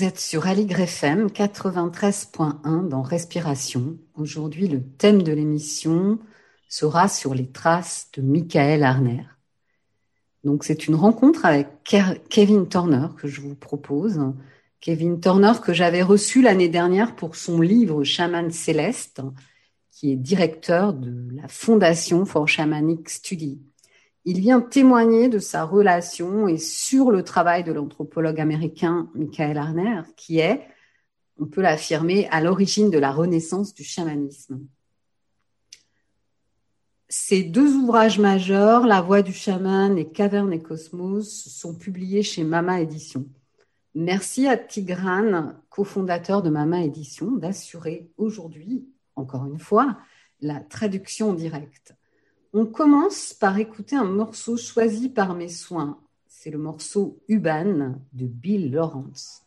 Vous êtes sur Aligre FM 93.1 dans Respiration. Aujourd'hui, le thème de l'émission sera sur les traces de Michael Arner. Donc, c'est une rencontre avec Kevin Turner que je vous propose. Kevin Turner que j'avais reçu l'année dernière pour son livre Chaman Céleste, qui est directeur de la Fondation for Shamanic Study. Il vient témoigner de sa relation et sur le travail de l'anthropologue américain Michael Arner, qui est, on peut l'affirmer, à l'origine de la renaissance du chamanisme. Ces deux ouvrages majeurs, La voix du chaman et Caverne et Cosmos, sont publiés chez Mama Édition. Merci à Tigran, cofondateur de Mama Édition, d'assurer aujourd'hui, encore une fois, la traduction directe. On commence par écouter un morceau choisi par mes soins. C'est le morceau Uban de Bill Lawrence.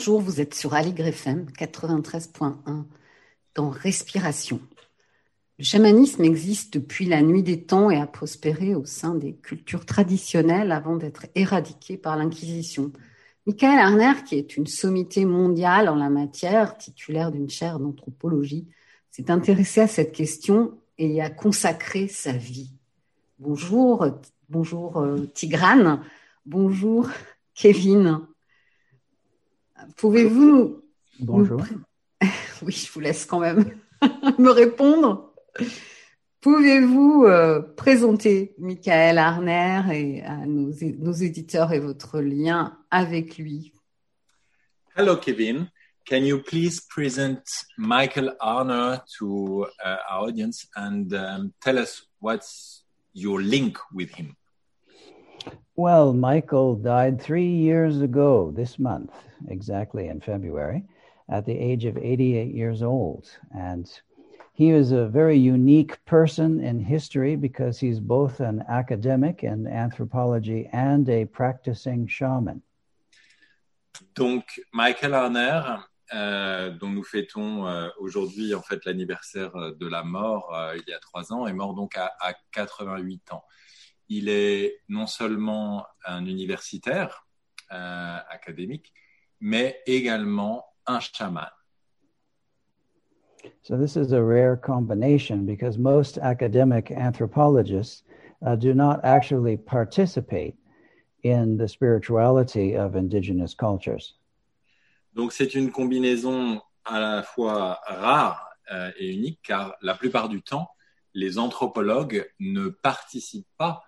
Bonjour, vous êtes sur Aligre FM 93.1 dans Respiration. Le chamanisme existe depuis la nuit des temps et a prospéré au sein des cultures traditionnelles avant d'être éradiqué par l'Inquisition. Michael Arner, qui est une sommité mondiale en la matière, titulaire d'une chaire d'anthropologie, s'est intéressé à cette question et y a consacré sa vie. Bonjour, bonjour euh, Tigrane, bonjour Kevin. Pouvez-vous Bonjour. Oui, je vous laisse quand même me répondre. Pouvez-vous euh, présenter Michael Arner et à nos, nos éditeurs et votre lien avec lui? Hello, Kevin. Can you please present Michael Arner to uh, our audience and um, tell us what's your link with him? Well, Michael died three years ago this month, exactly in February, at the age of 88 years old. And he is a very unique person in history because he's both an academic in anthropology and a practicing shaman. Donc, Michael Arner, euh, dont nous fêtons euh, aujourd'hui en fait l'anniversaire euh, de la mort euh, il y a trois ans, est mort donc à, à 88 ans. Il est non seulement un universitaire euh, académique, mais également un chaman. So, this is a rare combination because most academic anthropologists uh, do not actually participate in the spirituality of indigenous cultures. Donc c'est une combinaison à la fois rare euh, et unique car la plupart du temps, les anthropologues ne participent pas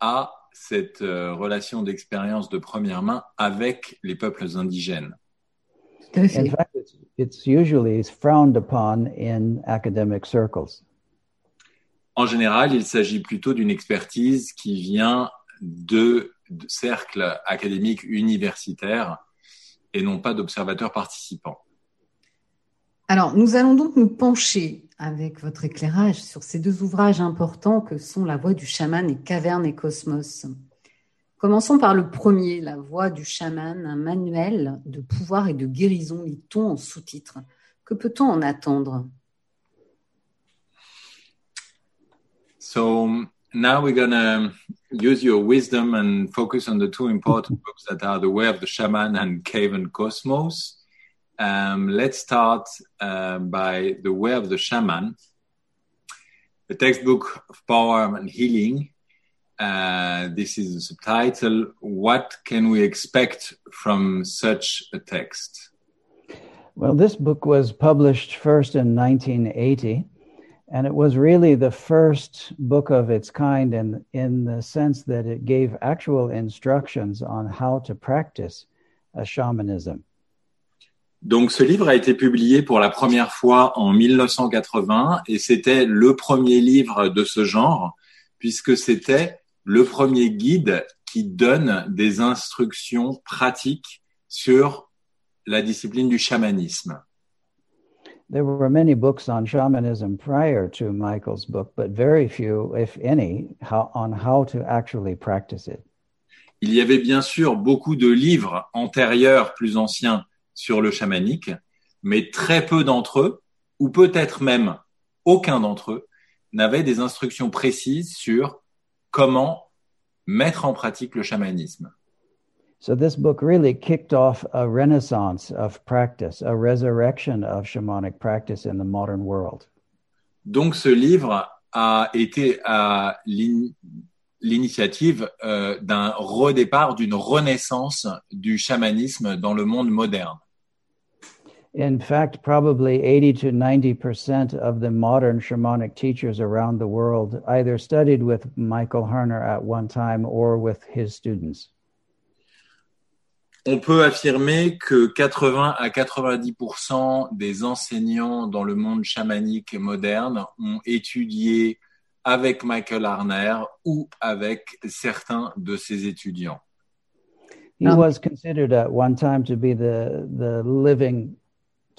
à cette euh, relation d'expérience de première main avec les peuples indigènes. In fact, it's, it's usually frowned upon in academic circles. En général, il s'agit plutôt d'une expertise qui vient de, de cercles académiques universitaires et non pas d'observateurs participants. Alors, nous allons donc nous pencher avec votre éclairage sur ces deux ouvrages importants que sont La voix du chaman et Caverne et Cosmos. Commençons par le premier, La voix du chaman, un manuel de pouvoir et de guérison, lit-on en sous-titre. Que peut-on en attendre? So now we're going to use your wisdom and focus on the two important books that are The Way of the Shaman and Cave Cosmos. Um, let's start uh, by The Way of the Shaman, a textbook of power and healing. Uh, this is the subtitle. What can we expect from such a text? Well, this book was published first in 1980, and it was really the first book of its kind in, in the sense that it gave actual instructions on how to practice a shamanism. Donc, ce livre a été publié pour la première fois en 1980 et c'était le premier livre de ce genre puisque c'était le premier guide qui donne des instructions pratiques sur la discipline du chamanisme. There were many books on shamanism prior to Michael's book, but very few, if any, how, on how to actually practice it. Il y avait bien sûr beaucoup de livres antérieurs plus anciens sur le chamanique, mais très peu d'entre eux, ou peut-être même aucun d'entre eux, n'avaient des instructions précises sur comment mettre en pratique le chamanisme. So this book really kicked off a renaissance of practice, a resurrection of shamanic practice in the modern world. Donc ce livre a été à l'in- l'initiative euh, d'un redépart, d'une renaissance du chamanisme dans le monde moderne. In fact, probably 80 to 90% of the modern shamanic teachers around the world either studied with Michael Harner at one time or with his students. On peut affirmer que 80 à 90% des enseignants dans le monde chamanique moderne ont étudié avec Michael Arner ou avec certains de ses étudiants. He was considered at one time to be the, the living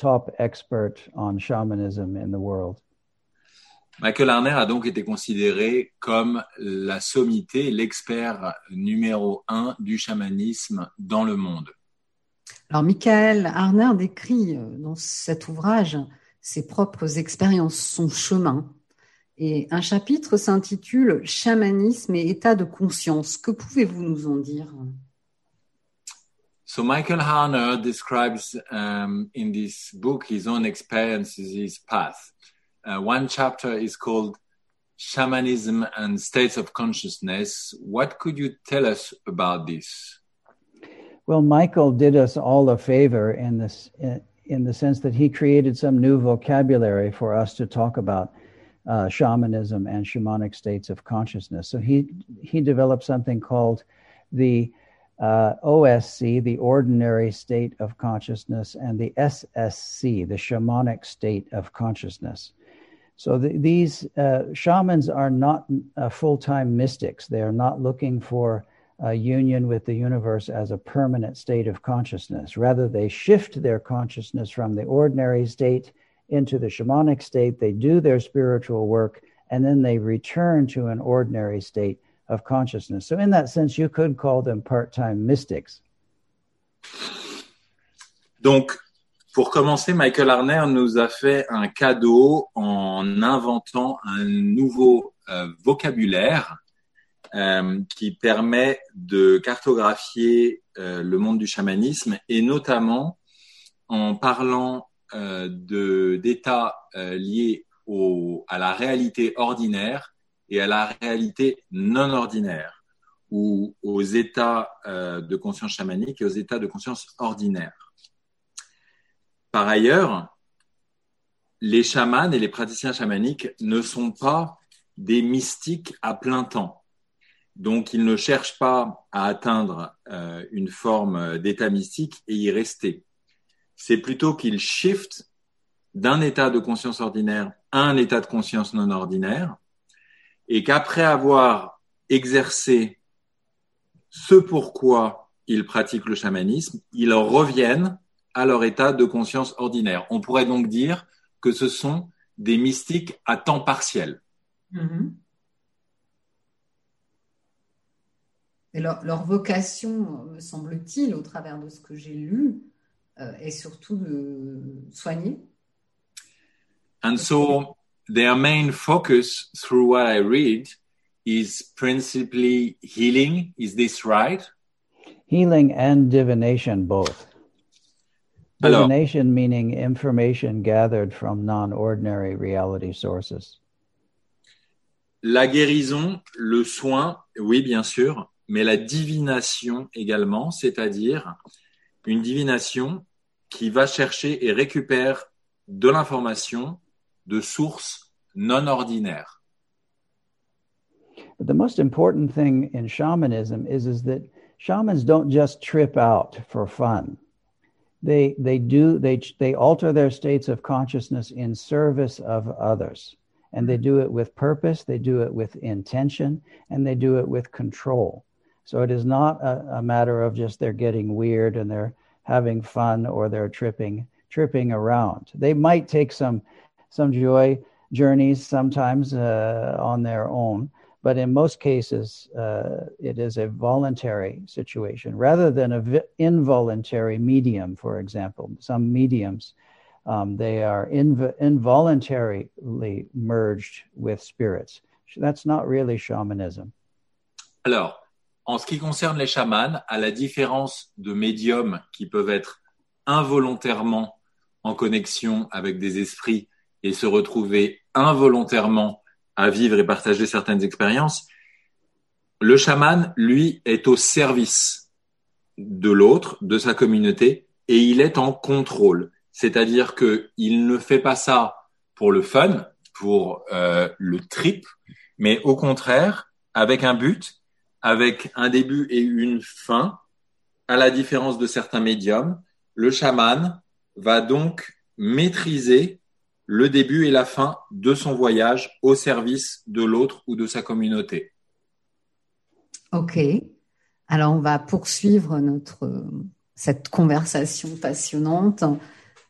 top expert on shamanism in the world. Michael Arner a donc été considéré comme la sommité, l'expert numéro un du chamanisme dans le monde. Alors, Michael Arner décrit euh, dans cet ouvrage ses propres expériences, son chemin. Et un chapitre s'intitule Chamanisme et état de conscience. Que pouvez-vous nous en dire? So Michael Harner describes um, in this book his own experiences, his path. Uh, one chapter is called Shamanism and States of Consciousness. What could you tell us about this? Well, Michael did us all a favor in this, in the sense that he created some new vocabulary for us to talk about uh, shamanism and shamanic states of consciousness. So he he developed something called the uh, OSC, the ordinary state of consciousness, and the SSC, the shamanic state of consciousness. So the, these uh, shamans are not uh, full time mystics. They are not looking for a union with the universe as a permanent state of consciousness. Rather, they shift their consciousness from the ordinary state into the shamanic state, they do their spiritual work, and then they return to an ordinary state consciousness. So, in that sense, you could call them part time mystics. Donc, pour commencer, Michael Arner nous a fait un cadeau en inventant un nouveau euh, vocabulaire euh, qui permet de cartographier euh, le monde du chamanisme et notamment en parlant d'états liés au, à la réalité ordinaire et à la réalité non ordinaire, ou aux états euh, de conscience chamanique et aux états de conscience ordinaire. Par ailleurs, les chamans et les praticiens chamaniques ne sont pas des mystiques à plein temps. Donc, ils ne cherchent pas à atteindre euh, une forme d'état mystique et y rester c'est plutôt qu'il shift d'un état de conscience ordinaire à un état de conscience non ordinaire, et qu'après avoir exercé ce pourquoi ils pratiquent le chamanisme, ils reviennent à leur état de conscience ordinaire. On pourrait donc dire que ce sont des mystiques à temps partiel. Mm-hmm. Et leur, leur, vocation, me semble-t-il, au travers de ce que j'ai lu, euh, et surtout de soigner. And so their main focus through what I read is principally healing. Is this right? Healing and divination both. Divination Alors, meaning information gathered from non-ordinary reality sources. La guérison, le soin, oui bien sûr, mais la divination également, c'est-à-dire une divination qui va chercher et récupère de l'information de sources non ordinaires. the most important thing in shamanism is, is that shamans don't just trip out for fun. They, they do, they, they alter their states of consciousness in service of others. And they do it with purpose, they do it with intention, and they do it with control. So it is not a, a matter of just they're getting weird and they're having fun or they're tripping tripping around. They might take some some joy journeys sometimes uh, on their own, but in most cases, uh, it is a voluntary situation rather than an vi- involuntary medium. For example, some mediums um, they are inv- involuntarily merged with spirits. That's not really shamanism. Alors, En ce qui concerne les chamans, à la différence de médiums qui peuvent être involontairement en connexion avec des esprits et se retrouver involontairement à vivre et partager certaines expériences, le chaman, lui, est au service de l'autre, de sa communauté, et il est en contrôle. C'est-à-dire qu'il ne fait pas ça pour le fun, pour euh, le trip, mais au contraire, avec un but, avec un début et une fin, à la différence de certains médiums, le chaman va donc maîtriser le début et la fin de son voyage au service de l'autre ou de sa communauté. Ok. Alors on va poursuivre notre cette conversation passionnante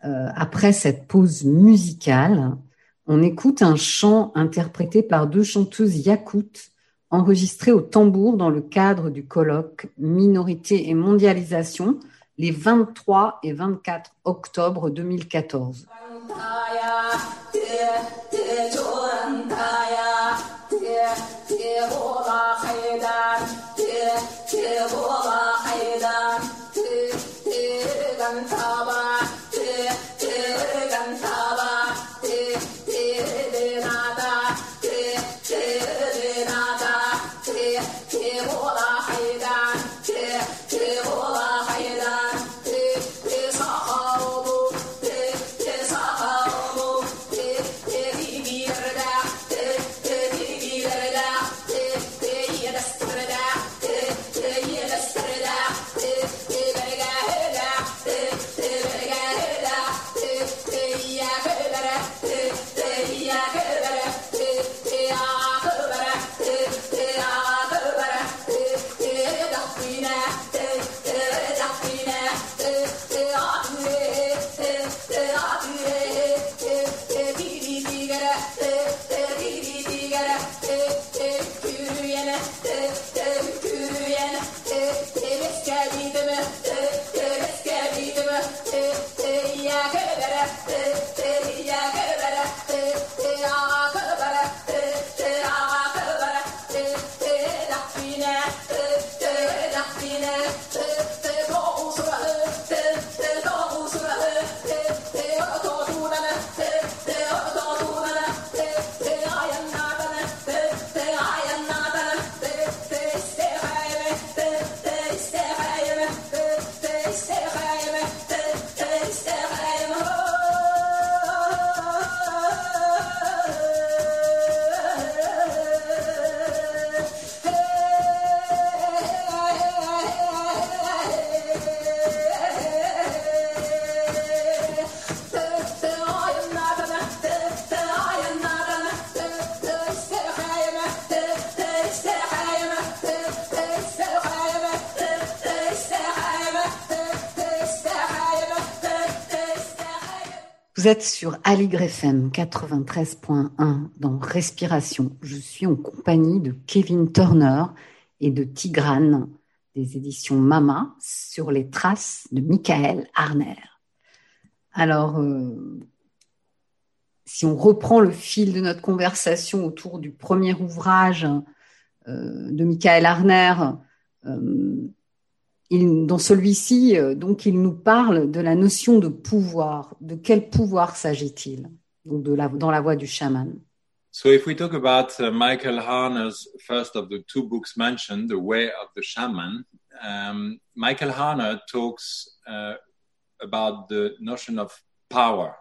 euh, après cette pause musicale. On écoute un chant interprété par deux chanteuses yakoutes enregistré au tambour dans le cadre du colloque Minorité et mondialisation les 23 et 24 octobre 2014. Vous êtes sur Aligre FM 93.1 dans Respiration. Je suis en compagnie de Kevin Turner et de Tigrane des éditions Mama sur les traces de Michael Arner. Alors, euh, si on reprend le fil de notre conversation autour du premier ouvrage euh, de Michael Arner, euh, dans celui-ci, euh, donc, il nous parle de la notion de pouvoir. De quel pouvoir s'agit-il? Donc de la, dans la voix du chaman So if we talk about uh, Michael Harner's first of the two books mentioned, The Way of the Shaman, um, Michael Harner talks uh, about the notion of power.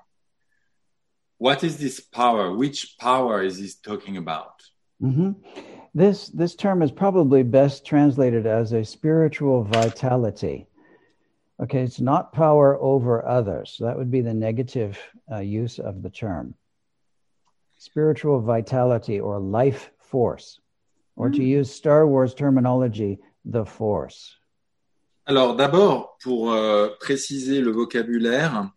What is this power? Which power is he talking about? Mm -hmm. This, this term is probably best translated as a spiritual vitality. Okay, it's not power over others. That would be the negative uh, use of the term. Spiritual vitality or life force, or mm. to use Star Wars terminology, the force. Alors d'abord, pour euh, préciser le vocabulaire,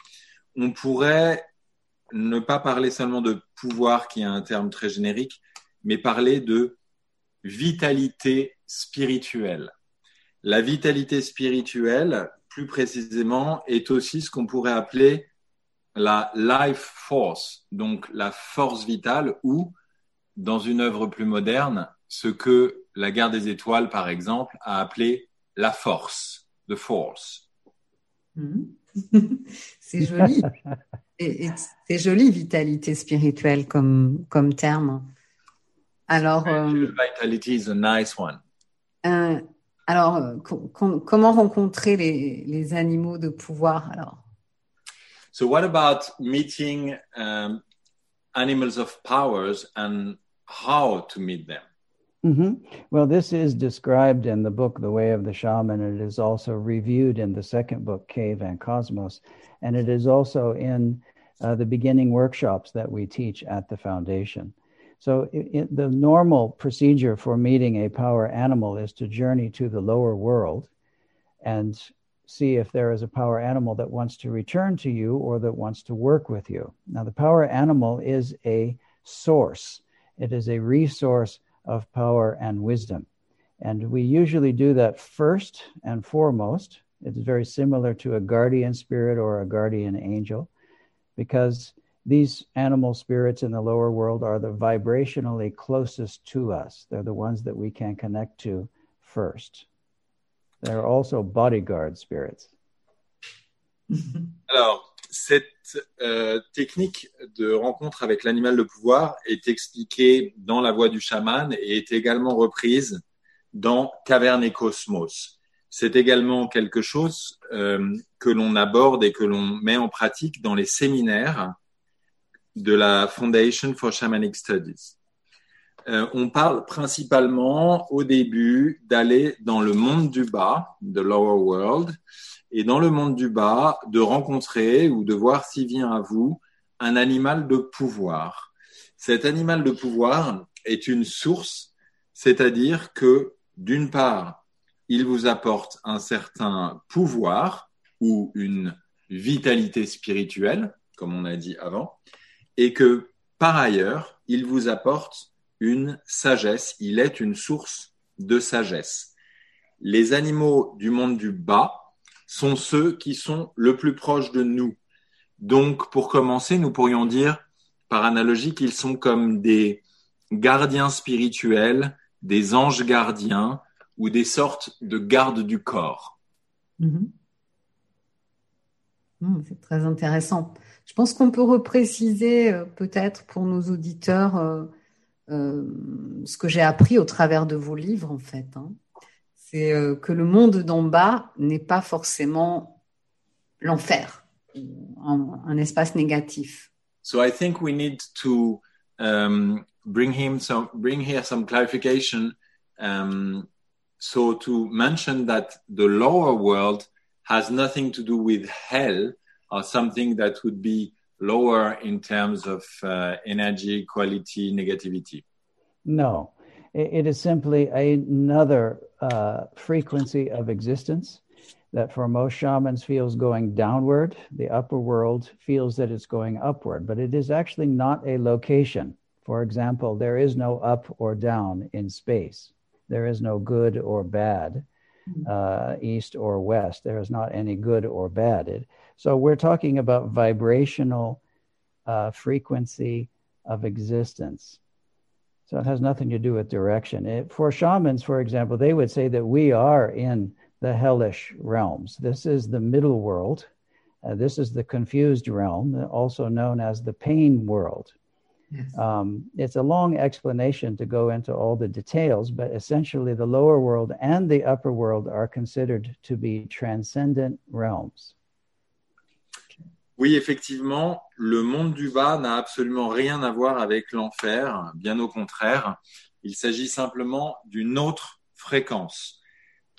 on pourrait ne pas parler seulement de pouvoir, qui est un terme très générique, mais parler de vitalité spirituelle. La vitalité spirituelle, plus précisément, est aussi ce qu'on pourrait appeler la life force, donc la force vitale ou, dans une œuvre plus moderne, ce que la guerre des étoiles, par exemple, a appelé la force, the force. Hmm. c'est joli. C'est joli, vitalité spirituelle comme, comme terme. Alors, euh, vitality is a nice one. Euh, alors, euh, com comment rencontrer les, les, animaux de pouvoir alors So, what about meeting um, animals of powers and how to meet them? Mm -hmm. Well, this is described in the book The Way of the Shaman. It is also reviewed in the second book, Cave and Cosmos, and it is also in uh, the beginning workshops that we teach at the foundation. So it, it, the normal procedure for meeting a power animal is to journey to the lower world and see if there is a power animal that wants to return to you or that wants to work with you. Now, the power animal is a source, it is a resource of power and wisdom. And we usually do that first and foremost It's very similar to a guardian spirit or a guardian angel because these animal spirits in the lower world are the vibrationally closest to us. They're the ones that we can connect to first. They're also bodyguard spirits. Alors, cette euh, technique de rencontre avec l'animal de pouvoir est expliquée dans la voix du chaman et est également reprise dans Caverne et Cosmos. C'est également quelque chose euh, que l'on aborde et que l'on met en pratique dans les séminaires de la Foundation for Shamanic Studies. Euh, on parle principalement au début d'aller dans le monde du bas, the lower world, et dans le monde du bas, de rencontrer ou de voir s'il vient à vous un animal de pouvoir. Cet animal de pouvoir est une source, c'est-à-dire que d'une part, il vous apporte un certain pouvoir ou une vitalité spirituelle, comme on a dit avant, et que par ailleurs, il vous apporte une sagesse, il est une source de sagesse. Les animaux du monde du bas sont ceux qui sont le plus proches de nous. Donc, pour commencer, nous pourrions dire, par analogie, qu'ils sont comme des gardiens spirituels, des anges gardiens ou des sortes de gardes du corps. Mhm. Hmm, c'est très intéressant. Je pense qu'on peut repréciser euh, peut-être pour nos auditeurs euh, euh, ce que j'ai appris au travers de vos livres, en fait. Hein. C'est que le monde d'en bas n'est pas forcément l'enfer, un, espace négatif. So I think we need to um, bring him some, bring here some clarification. Um, so to mention that the lower world has nothing to do with hell or something that would be lower in terms of uh, energy, quality, negativity. No, it is simply another uh, frequency of existence that for most shamans feels going downward. The upper world feels that it's going upward, but it is actually not a location. For example, there is no up or down in space. There is no good or bad, hmm. uh, east or west. There is not any good or bad. It, so we're talking about vibrational uh, frequency of existence. So it has nothing to do with direction. It, for shamans, for example, they would say that we are in the hellish realms. This is the middle world. Uh, this is the confused realm, also known as the pain world. Yes. Um, it's a long explanation to go into all the details, but essentially, the lower world and the upper world are considered to be transcendent realms. Oui, effectivement, le monde du bas n'a absolument rien à voir avec l'enfer, bien au contraire. Il s'agit simplement d'une autre fréquence.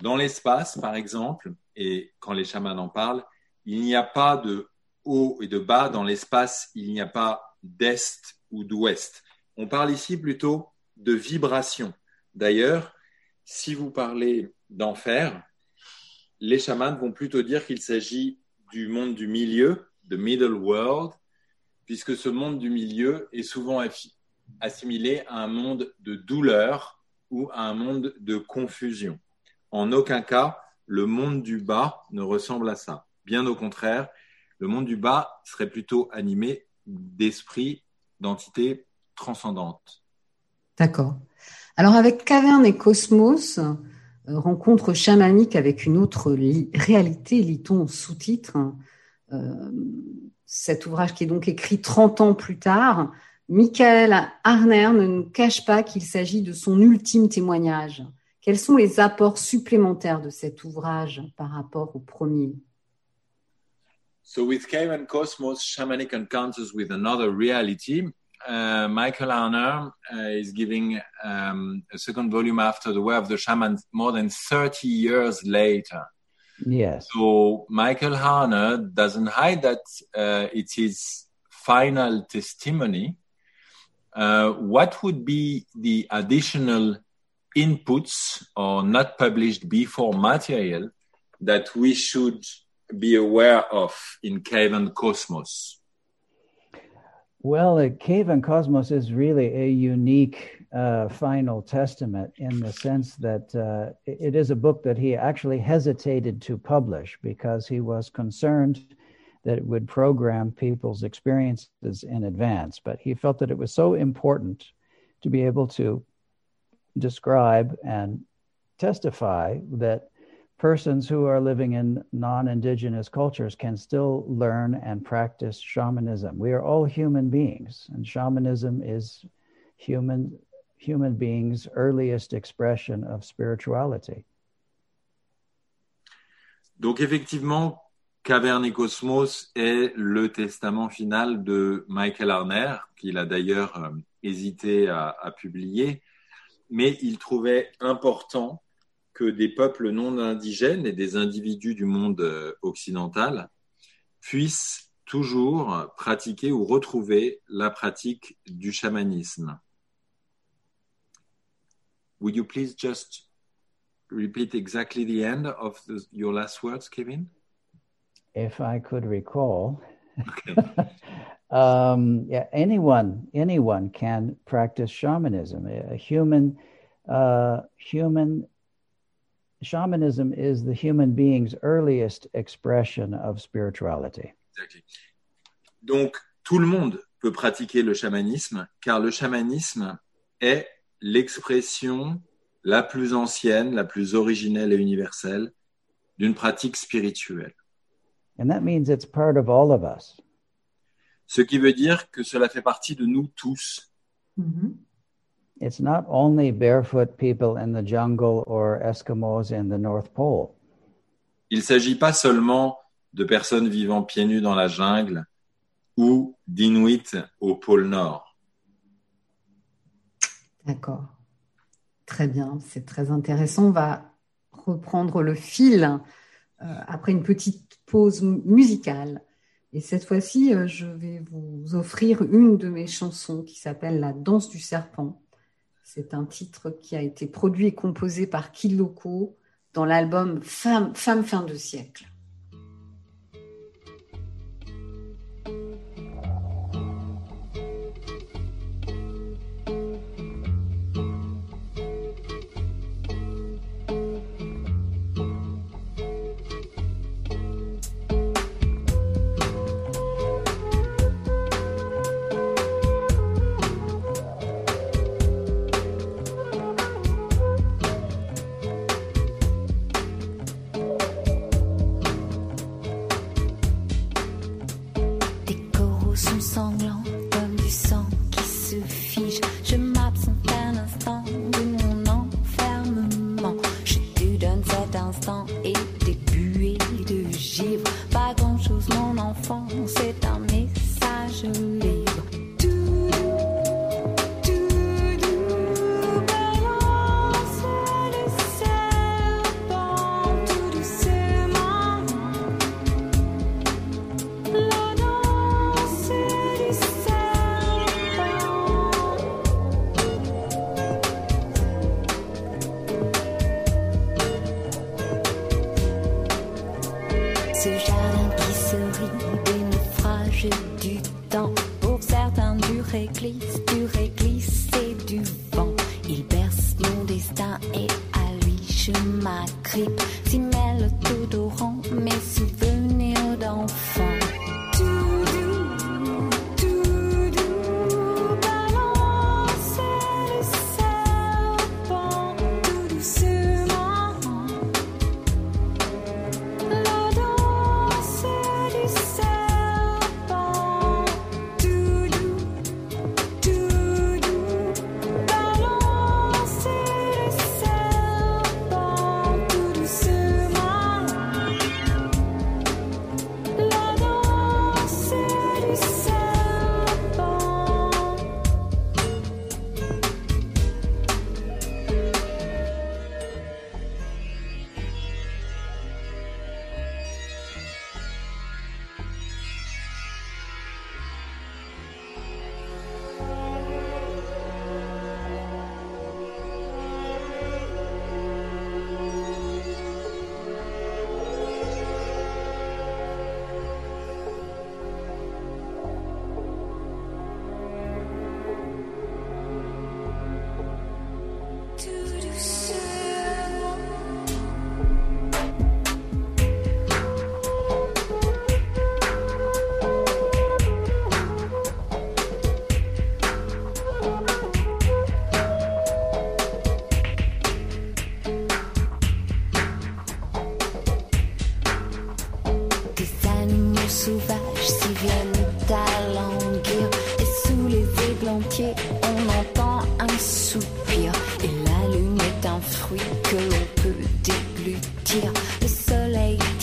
Dans l'espace, par exemple, et quand les chamans en parlent, il n'y a pas de haut et de bas. Dans l'espace, il n'y a pas d'est ou d'ouest. On parle ici plutôt de vibration. D'ailleurs, si vous parlez d'enfer, les chamans vont plutôt dire qu'il s'agit du monde du milieu, the middle world, puisque ce monde du milieu est souvent assimilé à un monde de douleur ou à un monde de confusion. En aucun cas, le monde du bas ne ressemble à ça. Bien au contraire, le monde du bas serait plutôt animé d'esprit d'entité transcendante. D'accord. Alors avec Caverne et Cosmos, euh, rencontre chamanique avec une autre réalité, lit-on sous-titre, euh, cet ouvrage qui est donc écrit 30 ans plus tard, Michael Arner ne nous cache pas qu'il s'agit de son ultime témoignage. Quels sont les apports supplémentaires de cet ouvrage par rapport au premier? So with Cave and Cosmos, Shamanic Encounters with Another Reality, uh, Michael Arner uh, is giving um, a second volume after The Way of the Shaman more than 30 years later. Yes. So Michael Harner doesn't hide that uh, it's his final testimony. Uh, what would be the additional inputs or not published before material that we should be aware of in Cave and Cosmos? Well, Cave and Cosmos is really a unique uh, final testament in the sense that uh, it is a book that he actually hesitated to publish because he was concerned that it would program people's experiences in advance. But he felt that it was so important to be able to describe and testify that persons who are living in non indigenous cultures can still learn and practice shamanism. We are all human beings, and shamanism is human, human beings' earliest expression of spirituality. Donc, effectivement, Caverne et Cosmos est le testament final de Michael Arner, qu'il a d'ailleurs euh, hésité à, à, publier, mais il trouvait important que des peuples non indigènes et des individus du monde euh, occidental puissent toujours pratiquer ou retrouver la pratique du chamanisme. Would you please just repeat exactly the end of the, your last words, Kevin? If I could recall. Okay. um, yeah, anyone, anyone can practice shamanism. A human, uh, human shamanism is the human being's earliest expression of spirituality. Exactly. Donc, tout le monde peut pratiquer le chamanisme, car le chamanisme est l'expression la plus ancienne, la plus originelle et universelle d'une pratique spirituelle. And that means it's part of all of us. Ce qui veut dire que cela fait partie de nous tous. Mm -hmm. It's not only barefoot people in the jungle or Eskimos in the North Pole. Il s'agit pas seulement de personnes vivant pieds nus dans la jungle ou d'Inuits au pôle Nord. D'accord. Très bien, c'est très intéressant. On va reprendre le fil euh, après une petite pause musicale. Et cette fois-ci, euh, je vais vous offrir une de mes chansons qui s'appelle La danse du serpent. C'est un titre qui a été produit et composé par Kiloko dans l'album Femme, Femme fin de siècle. réglisse, du réglisse et du vent. Il berce mon destin et à lui je m'agrippe.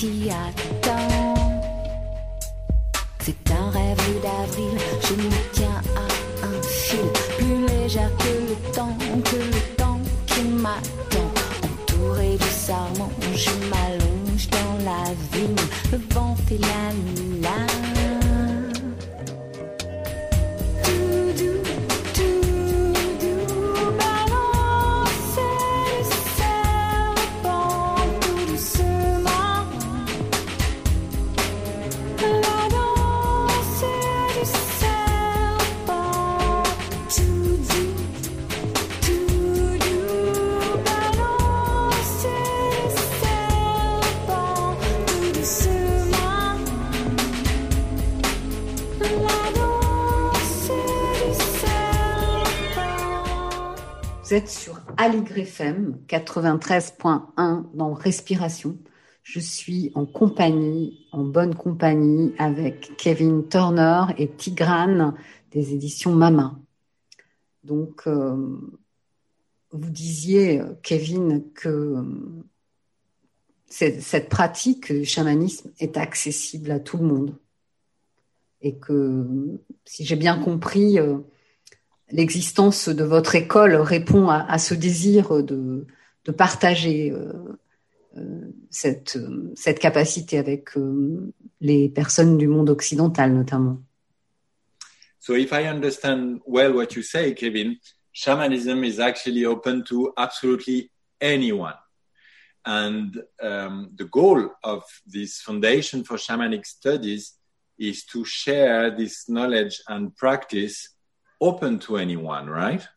T'y attend. C'est un rêve d'avril, je Aligre FM 93.1 dans Respiration. Je suis en compagnie, en bonne compagnie avec Kevin Turner et Tigrane des éditions Mama. Donc, euh, vous disiez, Kevin, que euh, cette pratique du chamanisme est accessible à tout le monde. Et que, si j'ai bien compris, euh, l'existence de votre école répond à, ce désir de, partager euh, euh, cette, euh, cette capacité avec les personnes du monde occidental notamment. So if I understand well what you say, Kevin, shamanism is actually open to absolutely anyone. And um, the goal of this Foundation for Shamanic Studies is to share this knowledge and practice open to anyone, right?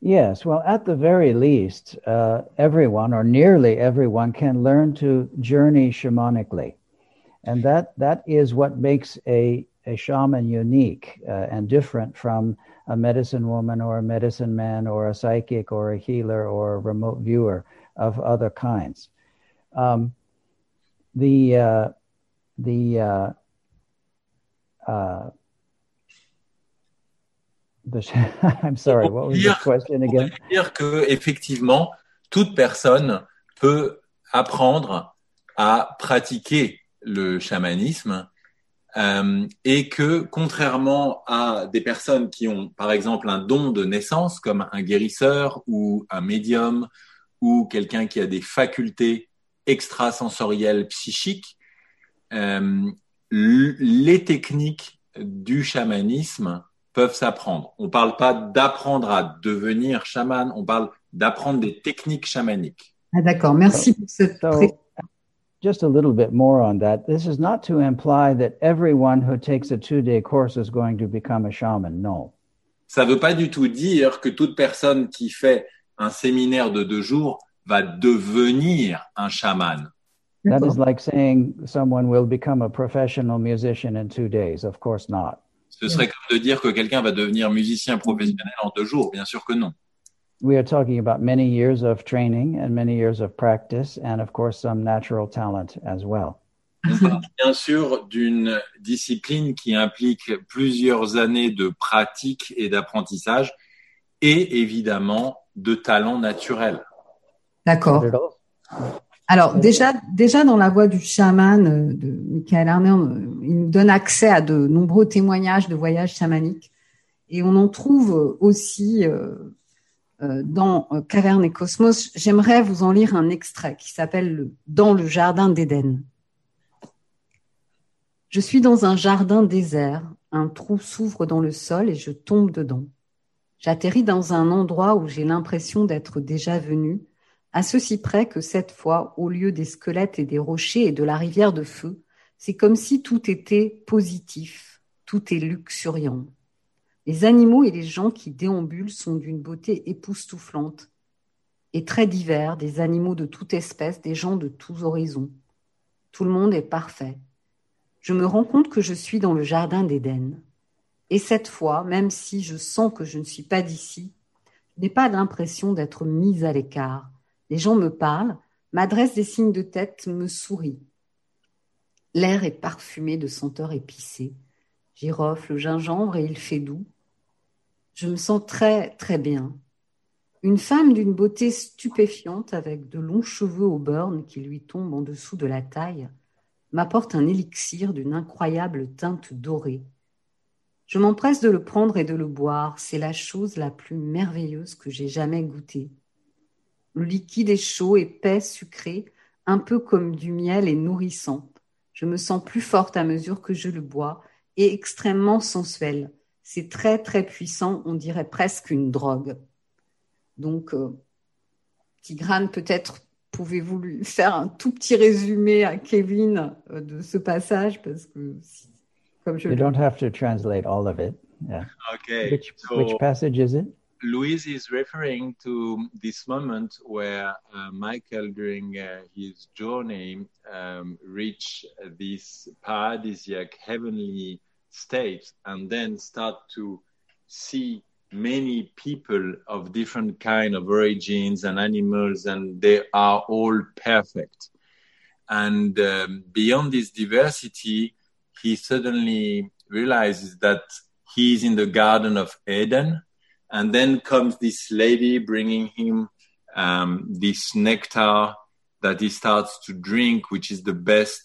Yes, well, at the very least, uh, everyone or nearly everyone can learn to journey shamanically. And that, that is what makes a, a shaman unique uh, and different from a medicine woman or a medicine man or a psychic or a healer or a remote viewer of other kinds. Um, the, uh, the, uh, uh, the, I'm sorry, what was the question On again? dire que effectivement, toute personne peut apprendre à pratiquer le chamanisme euh, et que contrairement à des personnes qui ont par exemple un don de naissance comme un guérisseur ou un médium ou quelqu'un qui a des facultés extrasensorielles psychiques, euh, les techniques du chamanisme peuvent s'apprendre. On parle pas d'apprendre à devenir chaman, on parle d'apprendre des techniques chamaniques. Ah, D'accord, merci pour cette So, just a little bit more on that. This is not to imply that everyone who takes a two day course is going to become a shaman. No. Ça veut pas du tout dire que toute personne qui fait un séminaire de deux jours va devenir un chaman. That is like saying someone will become a professional musician in two days. Of course not. Ce serait comme de dire que quelqu'un va devenir musicien professionnel en deux jours. Bien sûr que non. We are talking about many years of training and many years of practice, and of course, some natural talent as well. On parle bien sûr d'une discipline qui implique plusieurs années de pratique et d'apprentissage et évidemment de talent naturel. D'accord. Alors déjà, déjà dans la voix du chaman euh, de Michael Arner, euh, il nous donne accès à de nombreux témoignages de voyages chamaniques et on en trouve aussi euh, euh, dans euh, Caverne et Cosmos. J'aimerais vous en lire un extrait qui s'appelle le- Dans le jardin d'Éden. Je suis dans un jardin désert, un trou s'ouvre dans le sol et je tombe dedans. J'atterris dans un endroit où j'ai l'impression d'être déjà venu à ceci près que cette fois, au lieu des squelettes et des rochers et de la rivière de feu, c'est comme si tout était positif, tout est luxuriant. Les animaux et les gens qui déambulent sont d'une beauté époustouflante et très divers, des animaux de toute espèce, des gens de tous horizons. Tout le monde est parfait. Je me rends compte que je suis dans le jardin d'Éden. Et cette fois, même si je sens que je ne suis pas d'ici, je n'ai pas l'impression d'être mise à l'écart. Les gens me parlent, m'adressent des signes de tête, me sourient. L'air est parfumé de senteurs épicées. Girofle, gingembre et il fait doux. Je me sens très, très bien. Une femme d'une beauté stupéfiante avec de longs cheveux au burn qui lui tombent en dessous de la taille m'apporte un élixir d'une incroyable teinte dorée. Je m'empresse de le prendre et de le boire, c'est la chose la plus merveilleuse que j'ai jamais goûtée. Le liquide est chaud, épais, sucré, un peu comme du miel et nourrissant. Je me sens plus forte à mesure que je le bois et extrêmement sensuelle. C'est très très puissant, on dirait presque une drogue. Donc, euh, Tigrane, peut-être pouvez-vous lui faire un tout petit résumé à Kevin euh, de ce passage? Parce que comme je You don't have to translate all of it. Yeah. Okay. Which, so which passage is it? Louise is referring to this moment where uh, Michael, during uh, his journey, um, reached this paradisiac heavenly state and then start to see many people of different kind of origins and animals and they are all perfect. And um, beyond this diversity he suddenly realizes that he is in the garden of eden and then comes this lady bringing him um, this nectar that he starts to drink which is the best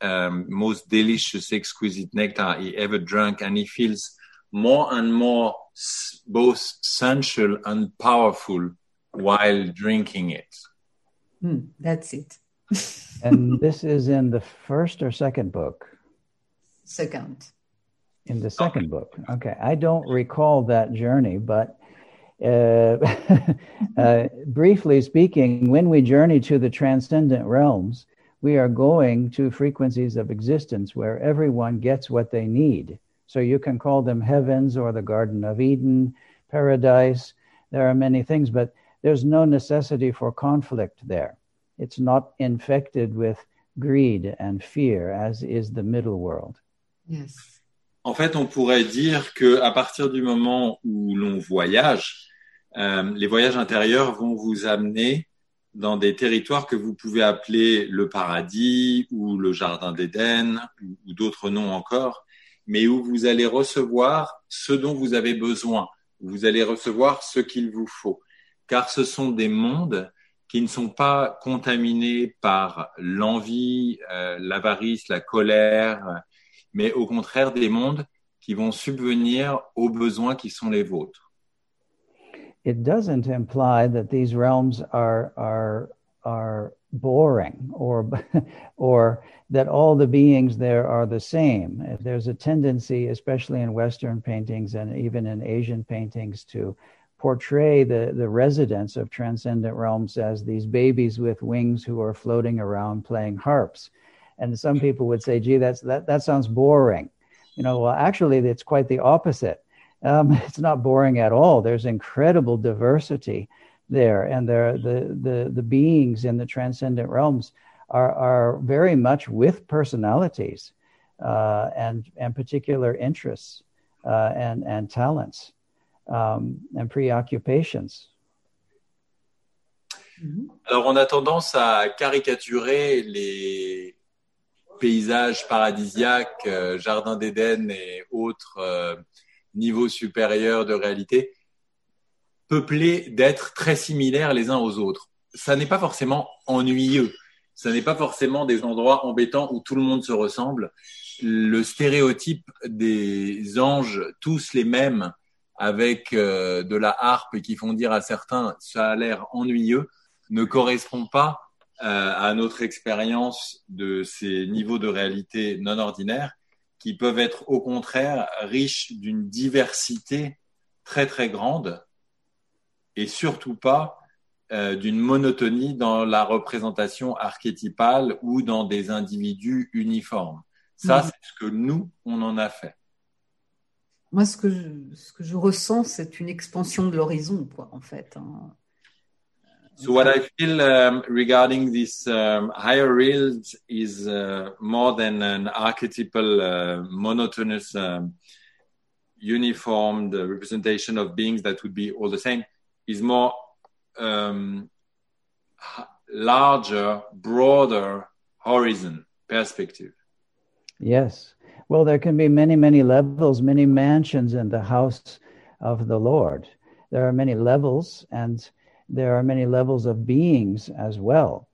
um, most delicious exquisite nectar he ever drank and he feels more and more s- both sensual and powerful while drinking it. Hmm, that's it. And this is in the first or second book? Second. In the second book. Okay. I don't recall that journey, but uh, uh, briefly speaking, when we journey to the transcendent realms, we are going to frequencies of existence where everyone gets what they need. So you can call them heavens or the Garden of Eden, paradise. There are many things, but there's no necessity for conflict there. It's not infected with greed and fear, as is the middle world. Yes. En fait, on pourrait dire que à partir du moment où l'on voyage, euh, les voyages intérieurs vont vous amener dans des territoires que vous pouvez appeler le paradis ou le jardin d'Éden ou, d'autres noms encore, mais où vous allez recevoir ce dont vous avez besoin. Vous allez recevoir ce qu'il vous faut, car ce sont des mondes qui ne sont pas contaminés par l'envie, euh, l'avarice, la colère, mais au contraire des mondes qui vont subvenir aux besoins qui sont les vôtres. It doesn't imply that these realms are are are boring or or that all the beings there are the same. There's a tendency, especially in Western paintings and even in Asian paintings, to portray the, the residents of transcendent realms as these babies with wings who are floating around playing harps. And some people would say, gee, that's, that, that sounds boring. You know, well, actually, it's quite the opposite. Um, it's not boring at all. There's incredible diversity there, and there the, the, the beings in the transcendent realms are, are very much with personalities uh, and, and particular interests uh, and, and talents um, and preoccupations. Alors, on a tendance à caricaturer les paysages paradisiaques, euh, jardins d'Éden et autres euh, niveaux supérieurs de réalité, peuplés d'êtres très similaires les uns aux autres. Ça n'est pas forcément ennuyeux. Ça n'est pas forcément des endroits embêtants où tout le monde se ressemble. Le stéréotype des anges, tous les mêmes, avec euh, de la harpe qui font dire à certains ça a l'air ennuyeux, ne correspond pas à notre expérience de ces niveaux de réalité non ordinaires qui peuvent être au contraire riches d'une diversité très très grande et surtout pas euh, d'une monotonie dans la représentation archétypale ou dans des individus uniformes. Ça, Mhm. c'est ce que nous, on en a fait. Moi, ce que je, ce que je ressens, c'est une expansion de l'horizon, quoi, en fait. hein. So what I feel um, regarding this um, higher realms is uh, more than an archetypal, uh, monotonous, um, uniformed representation of beings that would be all the same. Is more um, larger, broader horizon perspective. Yes. Well, there can be many, many levels, many mansions in the house of the Lord. There are many levels, and there are many levels of beings as well.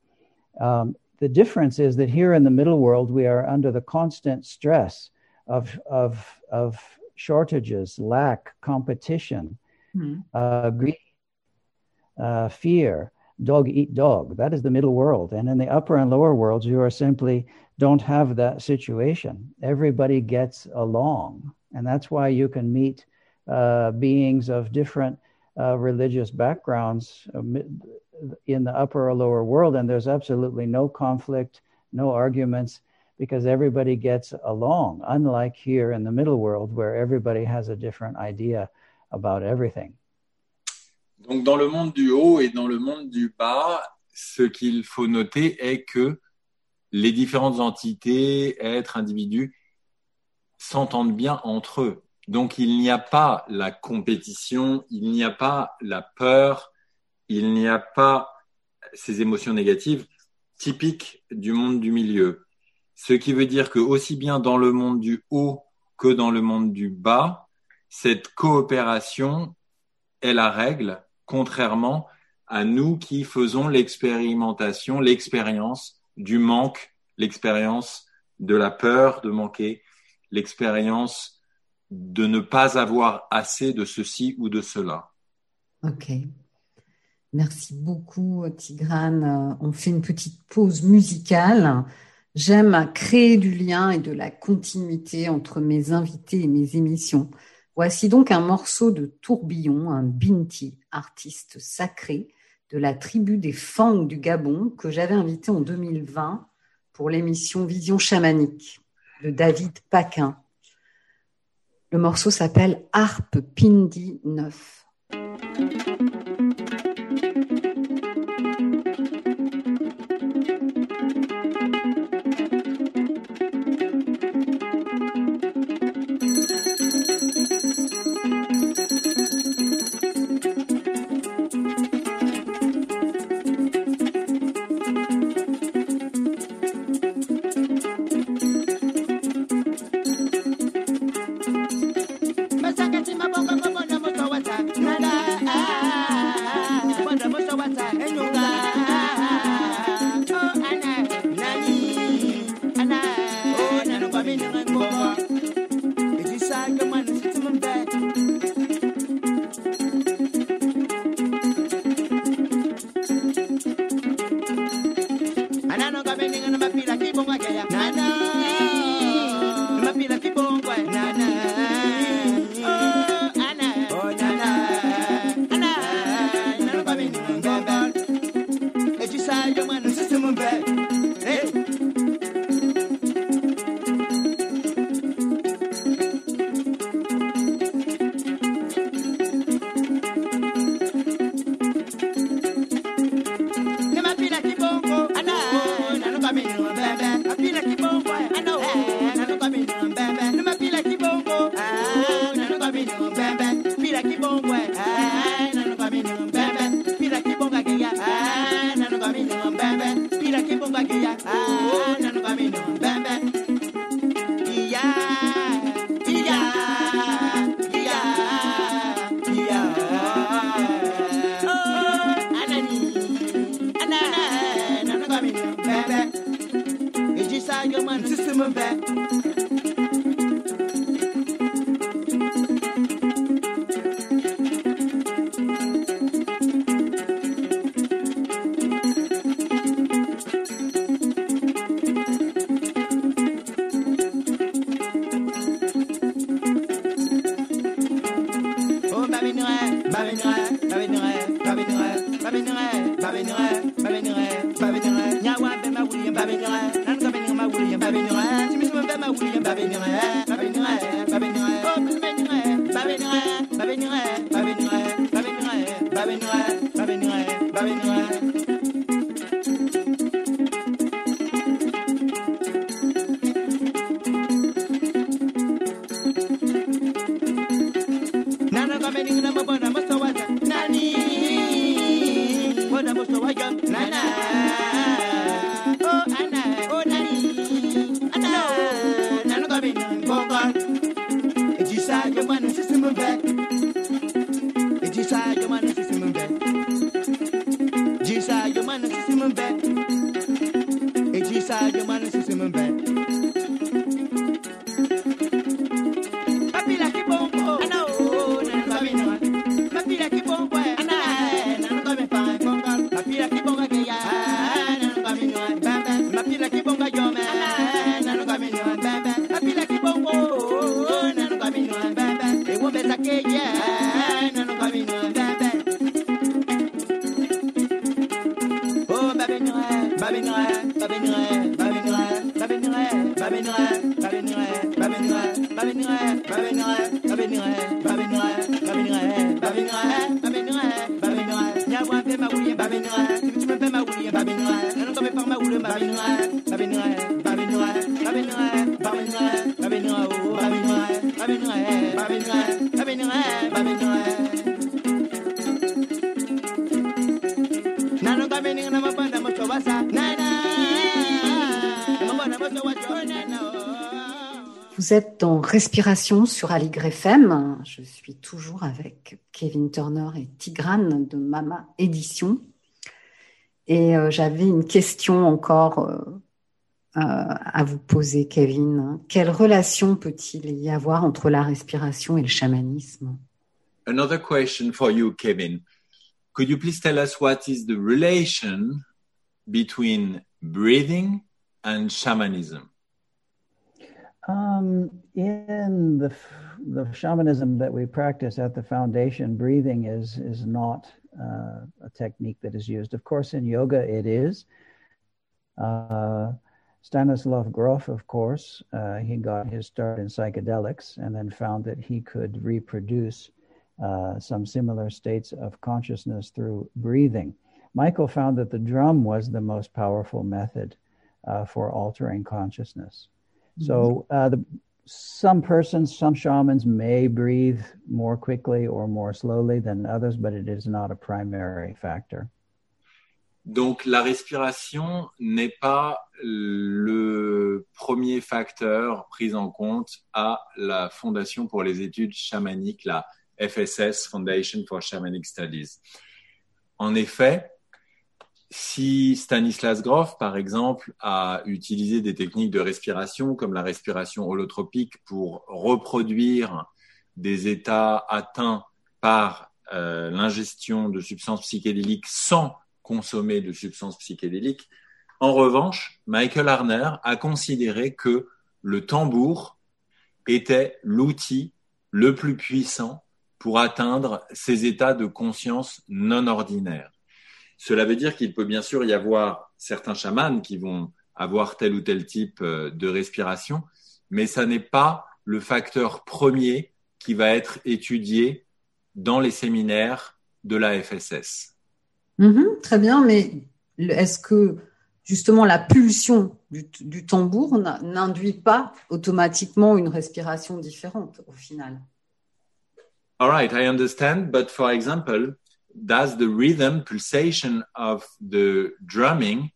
Um, the difference is that here in the middle world, we are under the constant stress of, of, of shortages, lack, competition, Mhm. uh, greed, uh, fear, dog eat dog. That is the middle world. And in the upper and lower worlds, you are simply don't have that situation. Everybody gets along. And that's why you can meet uh, beings of different uh, religious backgrounds uh, in the upper or lower world, and there's absolutely no conflict, no arguments, because everybody gets along, unlike here in the middle world where everybody has a different idea about everything. Donc dans le monde du haut et dans le monde du bas, ce qu'il faut noter est que les différentes entités, êtres, individus, s'entendent bien entre eux. Donc il n'y a pas la compétition, il n'y a pas la peur, il n'y a pas ces émotions négatives typiques du monde du milieu. Ce qui veut dire que aussi bien dans le monde du haut que dans le monde du bas, cette coopération est la règle, contrairement à nous qui faisons l'expérimentation, l'expérience du manque, l'expérience de la peur de manquer, l'expérience de ne pas avoir assez de ceci ou de cela. Ok. Merci beaucoup, Tigrane. On fait une petite pause musicale. J'aime créer du lien et de la continuité entre mes invités et mes émissions. Voici donc un morceau de Tourbillon, un Binti, artiste sacré de la tribu des Fang du Gabon, que j'avais invité en 2020 pour l'émission Vision chamanique de David Paquin. Le morceau s'appelle Harpe Pindi 9. kila kibao Respiration sur Aligre FM. Je suis toujours avec Kevin Turner et Tigrane de Mama Édition. Et euh, j'avais une question encore euh, euh, à vous poser, Kevin. Quelle relation peut-il y avoir entre la respiration et le chamanisme? Another question for you, Kevin. Could you please tell us what is the relation between breathing and shamanism? Um, in the the shamanism that we practice at the foundation, breathing is is not uh, a technique that is used. Of course, in yoga it is. Uh, Stanislav Grof, of course, uh, he got his start in psychedelics and then found that he could reproduce uh, some similar states of consciousness through breathing. Michael found that the drum was the most powerful method uh, for altering consciousness. So uh, the, some persons, some shamans may breathe more quickly or more slowly than others, but it is not a primary factor. Donc la respiration n'est pas le premier facteur pris en compte à la Fondation pour les études chamaniques, la FSS, Foundation for Shamanic Studies. En effet, si Stanislas Grof, par exemple, a utilisé des techniques de respiration comme la respiration holotropique pour reproduire des états atteints par euh, l'ingestion de substances psychédéliques sans consommer de substances psychédéliques, en revanche, Michael Harner a considéré que le tambour était l'outil le plus puissant pour atteindre ces états de conscience non ordinaires. Cela veut dire qu'il peut bien sûr y avoir certains chamans qui vont avoir tel ou tel type euh, de respiration, mais ça n'est pas le facteur premier qui va être étudié dans les séminaires de la FSS. Mhm, très bien, mais est-ce que justement la pulsion du, du tambour n'induit pas automatiquement une respiration différente au final? All right, I understand, but for example, does the rhythm pulsation of the drumming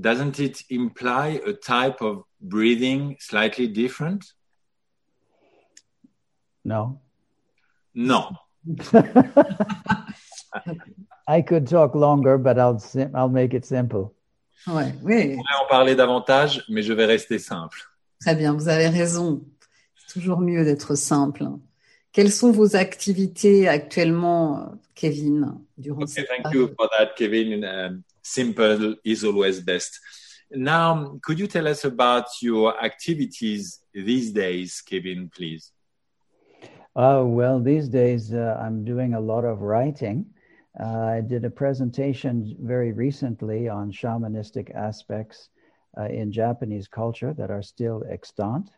doesn't it imply a type of breathing slightly different No. no I could talk longer, but I'll sim- I'll make it simple. Ouais, oui, on pourrait en parler davantage mais je vais rester simple très bien, vous avez raison. C'est toujours mieux d'être simple. Quelles sont vos activités actuellement, Kevin, durant Okay, cette thank you for that, Kevin. Um, simple is always best. Now, could you tell us about your activities these days, Kevin, please? Oh, well, these days uh, I'm doing a lot of writing. Uh, I did a presentation very recently on shamanistic aspects uh, in Japanese culture that are still extant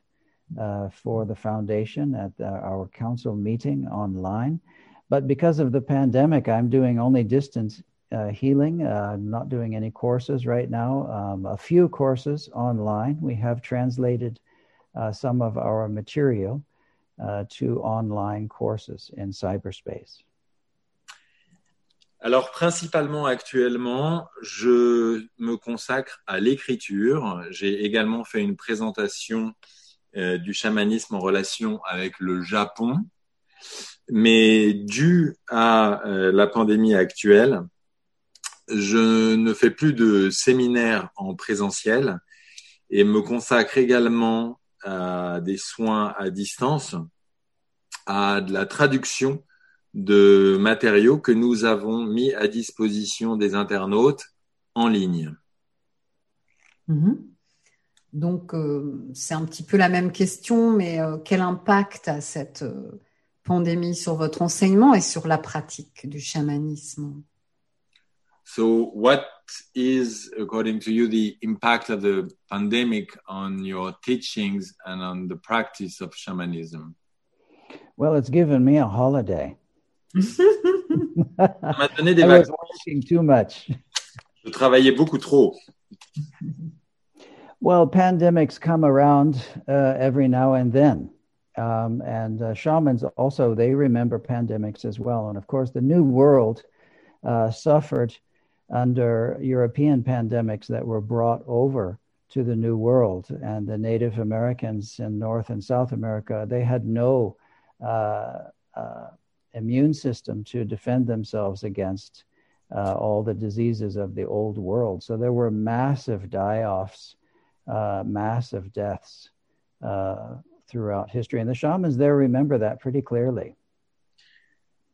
uh, for the foundation at uh, our council meeting online. But because of the pandemic, I'm doing only distance uh, healing. Uh, I'm not doing any courses right now. Um, a few courses online. We have translated uh, some of our material to online courses in cyberspace. Alors, principalement actuellement, je me consacre à l'écriture. J'ai également fait une présentation euh, du chamanisme en relation avec le Japon. Mais dû à euh, la pandémie actuelle, je ne fais plus de séminaires en présentiel et me consacre également à des soins à distance, à de la traduction de matériaux que nous avons mis à disposition des internautes en ligne. Mhm. Donc, euh, c'est un petit peu la même question, mais euh, quel impact a cette euh, pandémie sur votre enseignement et sur la pratique du chamanisme? So, what is, according to you, the impact of the pandemic on your teachings and on the practice of shamanism? Well, it's given me a holiday. Ça m'a donné des I was vacances. working too much. Je travaillais beaucoup trop. Well, pandemics come around uh, every now and then. Um, and uh, shamans also, they remember pandemics as well. And of course, the New World uh, suffered under European pandemics that were brought over to the New World. And the Native Americans in North and South America, they had no uh, uh, immune system to defend themselves against uh, all the diseases of the old world. So there were massive die offs, massive deaths uh, throughout history. And the shamans there remember that pretty clearly.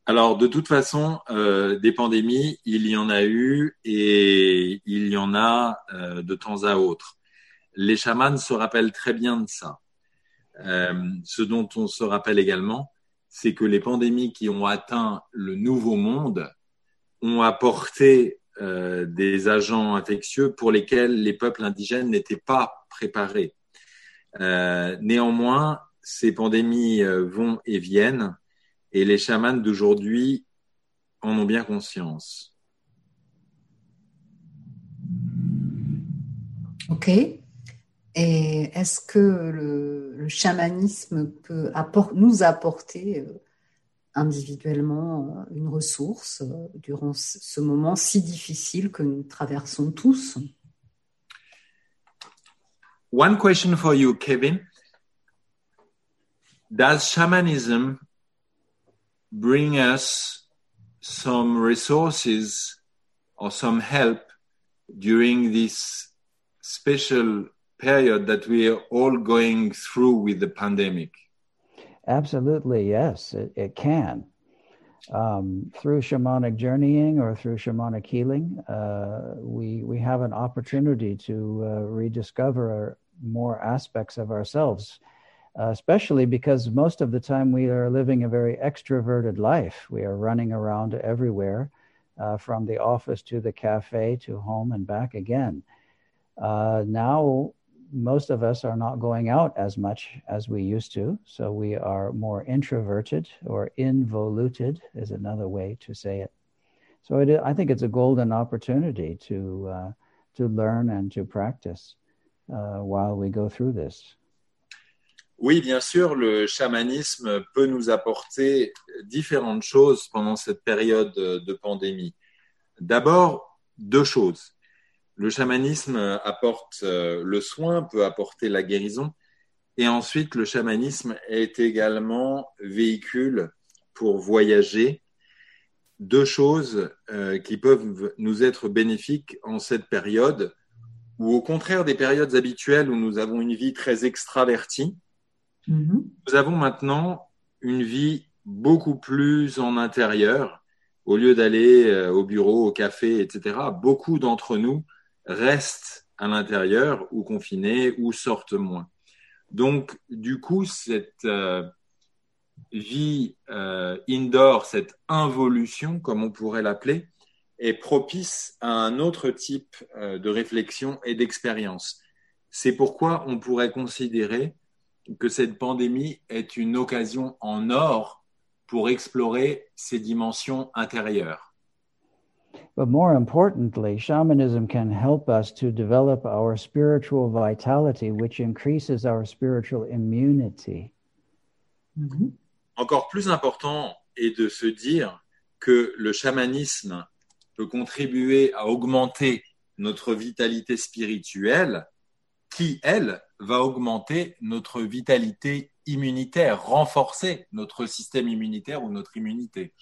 Alors, de toute façon, euh, des pandémies, il y en a eu et il y en a euh, de temps à autre. Les chamans se rappellent très bien de ça. Euh, ce dont on se rappelle également, c'est que les pandémies qui ont atteint le nouveau monde ont apporté euh, des agents infectieux pour lesquels les peuples indigènes n'étaient pas préparés. Euh, néanmoins, ces pandémies euh, vont et viennent et les chamans d'aujourd'hui en ont bien conscience. Ok. Et est-ce que le, chamanisme peut nous apporter individuellement une ressource euh, durant ce moment si difficile que nous traversons tous One question for you, Kevin. Does shamanism bring us some resources or some help during this special period that we are all going through with the pandemic? Absolutely, yes, it, it can. Um, through shamanic journeying or through shamanic healing, uh, we we have an opportunity to uh, rediscover more aspects of ourselves, uh, especially because most of the time we are living a very extroverted life. We are running around everywhere, uh, from the office to the cafe to home and back again. Uh, now most of us are not going out as much as we used to. So we are more introverted or involuted, is another way to say it. So it, I think it's a golden opportunity to, uh, to learn and to practice uh, while we go through this. Oui, bien sûr, le chamanisme peut nous apporter différentes choses pendant cette période de pandémie. D'abord, deux choses. Le chamanisme apporte euh, le soin, peut apporter la guérison. Et ensuite, le chamanisme est également véhicule pour voyager. Deux choses euh, qui peuvent nous être bénéfiques en cette période, ou au contraire des périodes habituelles où nous avons une vie très extravertie. Mhm. Nous avons maintenant une vie beaucoup plus en intérieur. Au lieu d'aller euh, au bureau, au café, etc., beaucoup d'entre nous restent à l'intérieur ou confinés ou sortent moins. Donc, du coup, cette euh, vie euh, indoor, cette involution, comme on pourrait l'appeler, est propice à un autre type euh, de réflexion et d'expérience. C'est pourquoi on pourrait considérer que cette pandémie est une occasion en or pour explorer ces dimensions intérieures. But more importantly, shamanism can help us to develop our spiritual vitality, which increases our spiritual immunity. Mhm. Encore plus important est de se dire que le chamanisme peut contribuer à augmenter notre vitalité spirituelle, qui, elle, va augmenter notre vitalité immunitaire, renforcer notre système immunitaire ou notre immunité.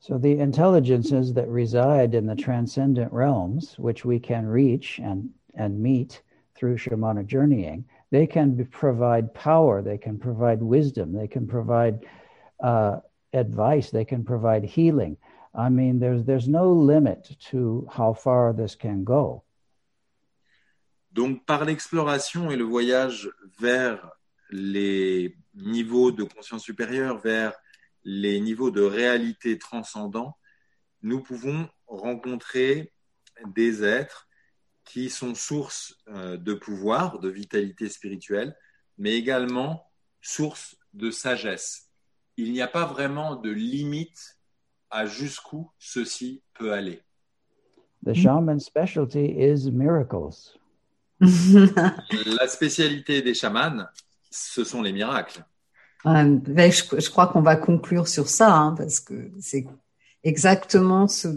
So the intelligences that reside in the transcendent realms, which we can reach and, and meet through shamanic journeying, they can provide power, they can provide wisdom, they can provide uh, advice, they can provide healing. I mean, there's, there's no limit to how far this can go. Donc, par l'exploration et le voyage vers les niveaux de conscience supérieure, vers les niveaux de réalité transcendants, nous pouvons rencontrer des êtres qui sont source euh, de pouvoir, de vitalité spirituelle, mais également source de sagesse. Il n'y a pas vraiment de limite à jusqu'où ceci peut aller. The shaman's specialty is miracles. La spécialité des chamans, ce sont les miracles. Euh, je, crois qu'on va conclure sur ça, hein, parce que c'est exactement ce,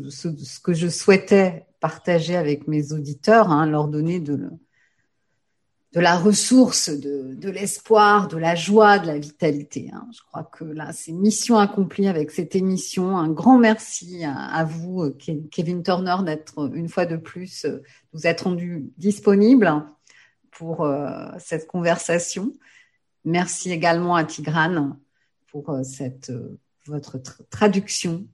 que je souhaitais partager avec mes auditeurs, hein, leur donner de, la ressource, de, l'espoir, de la joie, de la vitalité. Hein. Je crois que là, c'est mission accomplie avec cette émission. Un grand merci à, vous, Kevin Turner, d'être une fois de plus, vous êtes rendu disponible pour euh, cette conversation. Merci également à Tigrane pour euh, cette, euh, votre traduction.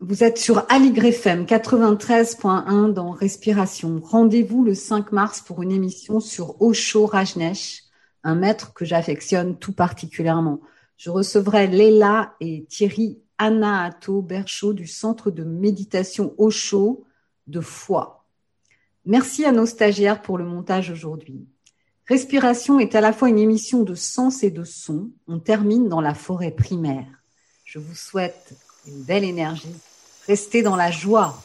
Vous êtes sur FM 93.1 dans Respiration. Rendez-vous le 5 mars pour une émission sur Osho Rajnesh, un maître que j'affectionne tout particulièrement. Je recevrai Léla et Thierry Anaato Berchaud du centre de méditation Osho de Foix. Merci à nos stagiaires pour le montage aujourd'hui. Respiration est à la fois une émission de sens et de son. On termine dans la forêt primaire. Je vous souhaite une belle énergie. Restez dans la joie,